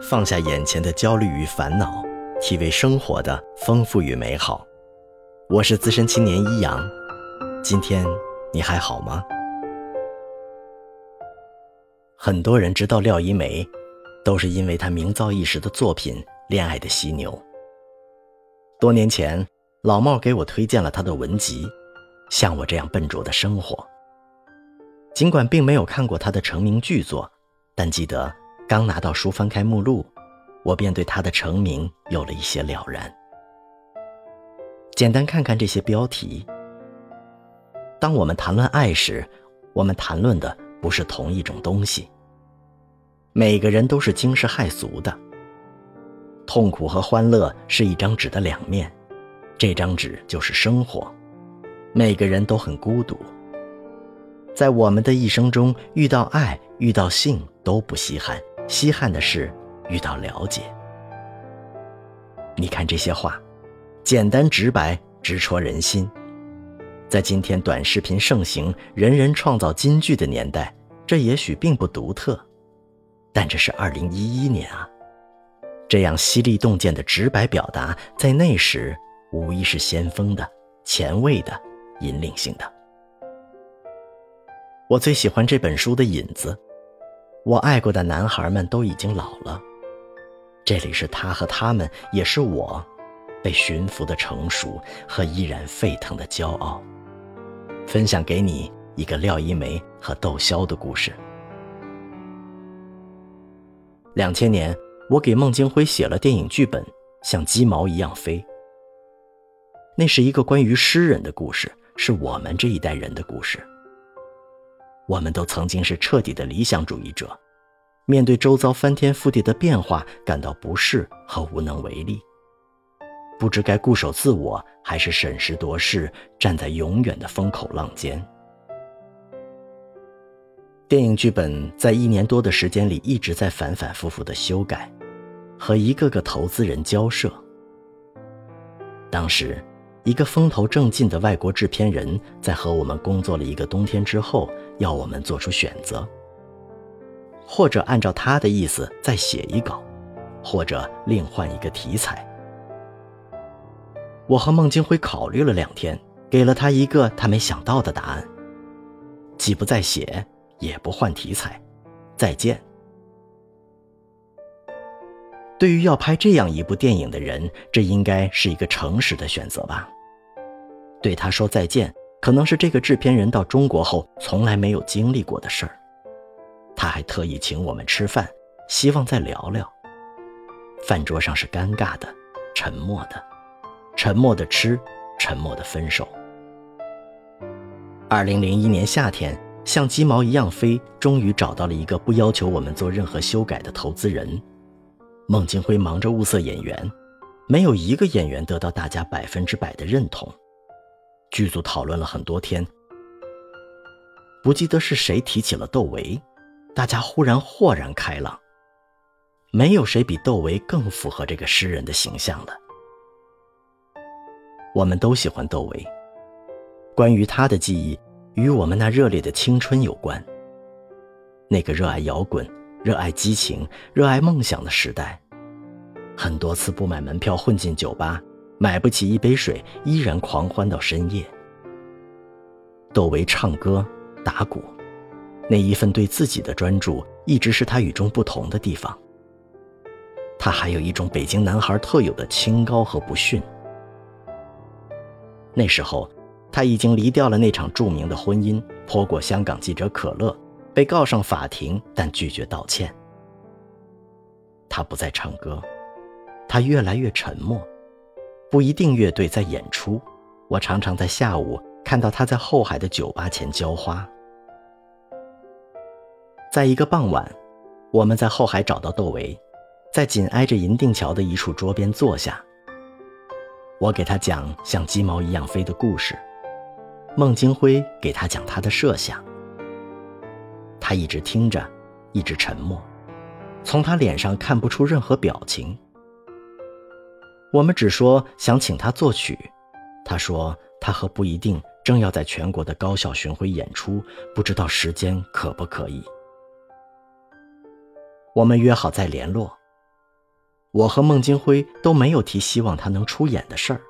放下眼前的焦虑与烦恼，体味生活的丰富与美好。我是资深青年一阳，今天你还好吗？很多人知道廖一梅，都是因为她名噪一时的作品《恋爱的犀牛》。多年前，老茂给我推荐了他的文集《像我这样笨拙的生活》。尽管并没有看过他的成名巨作，但记得刚拿到书翻开目录，我便对他的成名有了一些了然。简单看看这些标题。当我们谈论爱时，我们谈论的不是同一种东西。每个人都是惊世骇俗的。痛苦和欢乐是一张纸的两面，这张纸就是生活。每个人都很孤独。在我们的一生中，遇到爱、遇到性都不稀罕，稀罕的是遇到了解。你看这些话，简单直白，直戳人心。在今天短视频盛行、人人创造金句的年代，这也许并不独特，但这是二零一一年啊！这样犀利洞见的直白表达，在那时无疑是先锋的、前卫的、引领性的。我最喜欢这本书的引子，我爱过的男孩们都已经老了，这里是他和他们，也是我，被驯服的成熟和依然沸腾的骄傲。分享给你一个廖一梅和窦骁的故事。两千年，我给孟京辉写了电影剧本《像鸡毛一样飞》，那是一个关于诗人的故事，是我们这一代人的故事。我们都曾经是彻底的理想主义者，面对周遭翻天覆地的变化感到不适和无能为力，不知该固守自我还是审时度势，站在永远的风口浪尖。电影剧本在一年多的时间里一直在反反复复的修改，和一个个投资人交涉。当时。一个风头正劲的外国制片人在和我们工作了一个冬天之后，要我们做出选择：或者按照他的意思再写一稿，或者另换一个题材。我和孟京辉考虑了两天，给了他一个他没想到的答案：既不再写，也不换题材，再见。对于要拍这样一部电影的人，这应该是一个诚实的选择吧。对他说再见，可能是这个制片人到中国后从来没有经历过的事儿。他还特意请我们吃饭，希望再聊聊。饭桌上是尴尬的、沉默的，沉默的吃，沉默的分手。二零零一年夏天，像鸡毛一样飞，终于找到了一个不要求我们做任何修改的投资人。孟京辉忙着物色演员，没有一个演员得到大家百分之百的认同。剧组讨论了很多天，不记得是谁提起了窦唯，大家忽然豁然开朗。没有谁比窦唯更符合这个诗人的形象了。我们都喜欢窦唯，关于他的记忆与我们那热烈的青春有关。那个热爱摇滚、热爱激情、热爱梦想的时代，很多次不买门票混进酒吧。买不起一杯水，依然狂欢到深夜。窦唯唱歌、打鼓，那一份对自己的专注，一直是他与众不同的地方。他还有一种北京男孩特有的清高和不逊。那时候，他已经离掉了那场著名的婚姻，泼过香港记者可乐，被告上法庭，但拒绝道歉。他不再唱歌，他越来越沉默。不一定乐队在演出，我常常在下午看到他在后海的酒吧前浇花。在一个傍晚，我们在后海找到窦唯，在紧挨着银锭桥的一处桌边坐下。我给他讲像鸡毛一样飞的故事，孟京辉给他讲他的设想。他一直听着，一直沉默，从他脸上看不出任何表情。我们只说想请他作曲，他说他和不一定正要在全国的高校巡回演出，不知道时间可不可以。我们约好再联络，我和孟京辉都没有提希望他能出演的事儿。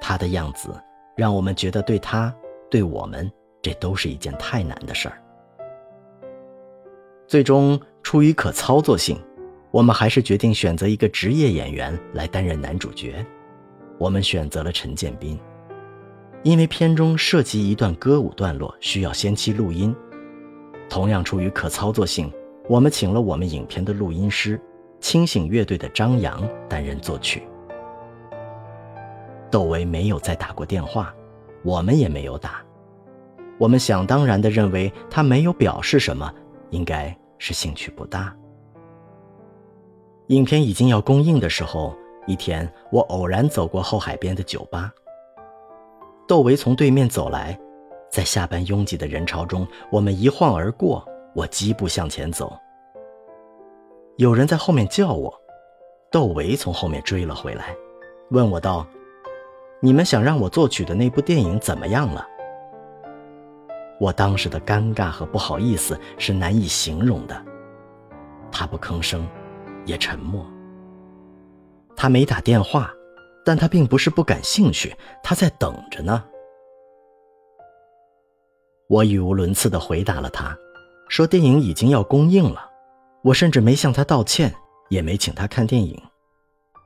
他的样子让我们觉得对他、对我们，这都是一件太难的事儿。最终，出于可操作性，我们还是决定选择一个职业演员来担任男主角。我们选择了陈建斌，因为片中涉及一段歌舞段落，需要先期录音。同样出于可操作性，我们请了我们影片的录音师清醒乐队的张扬担任作曲。窦唯没有再打过电话，我们也没有打。我们想当然地认为他没有表示什么，应该是兴趣不大。影片已经要公映的时候，一天我偶然走过后海边的酒吧，窦唯从对面走来，在下班拥挤的人潮中，我们一晃而过。我疾步向前走，有人在后面叫我，窦唯从后面追了回来，问我道。你们想让我作曲的那部电影怎么样了？我当时的尴尬和不好意思是难以形容的。他不吭声，也沉默。他没打电话，但他并不是不感兴趣，他在等着呢。我语无伦次地回答了他，说电影已经要公映了。我甚至没向他道歉，也没请他看电影。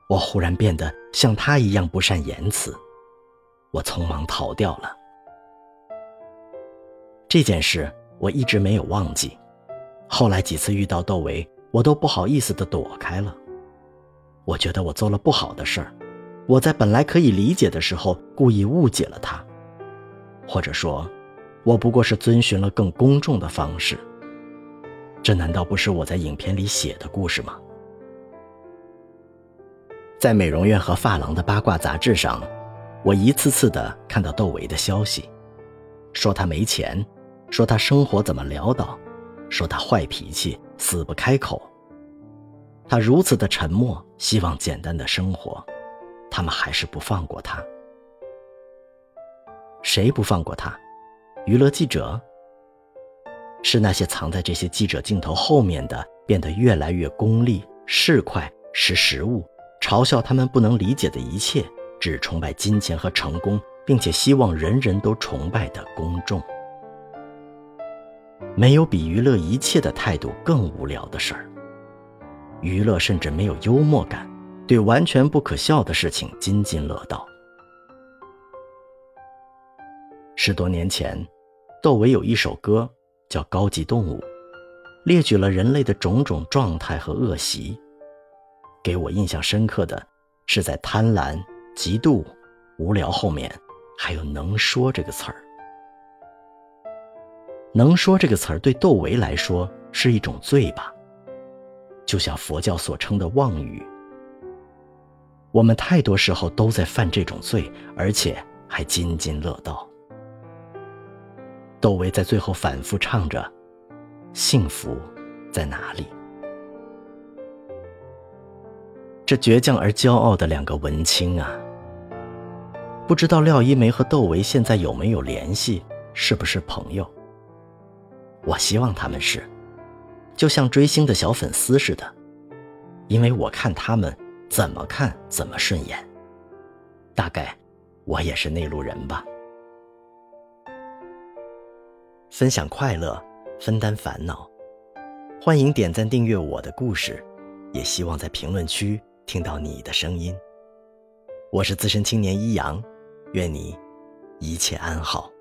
我忽然变得像他一样不善言辞。我匆忙逃掉了。这件事我一直没有忘记。后来几次遇到窦唯，我都不好意思的躲开了。我觉得我做了不好的事儿，我在本来可以理解的时候故意误解了他，或者说，我不过是遵循了更公众的方式。这难道不是我在影片里写的故事吗？在美容院和发廊的八卦杂志上。我一次次的看到窦唯的消息，说他没钱，说他生活怎么潦倒，说他坏脾气，死不开口。他如此的沉默，希望简单的生活，他们还是不放过他。谁不放过他？娱乐记者？是那些藏在这些记者镜头后面的，变得越来越功利、市侩、识时务，嘲笑他们不能理解的一切。只崇拜金钱和成功，并且希望人人都崇拜的公众，没有比娱乐一切的态度更无聊的事儿。娱乐甚至没有幽默感，对完全不可笑的事情津津乐道。十多年前，窦唯有一首歌叫《高级动物》，列举了人类的种种状态和恶习。给我印象深刻的是在贪婪。嫉妒、无聊，后面还有“能说”这个词儿。能说这个词儿对窦唯来说是一种罪吧，就像佛教所称的妄语。我们太多时候都在犯这种罪，而且还津津乐道。窦唯在最后反复唱着：“幸福在哪里？”这倔强而骄傲的两个文青啊！不知道廖一梅和窦唯现在有没有联系，是不是朋友？我希望他们是，就像追星的小粉丝似的，因为我看他们怎么看怎么顺眼。大概我也是内陆人吧。分享快乐，分担烦恼，欢迎点赞订阅我的故事，也希望在评论区听到你的声音。我是资深青年一阳。愿你一切安好。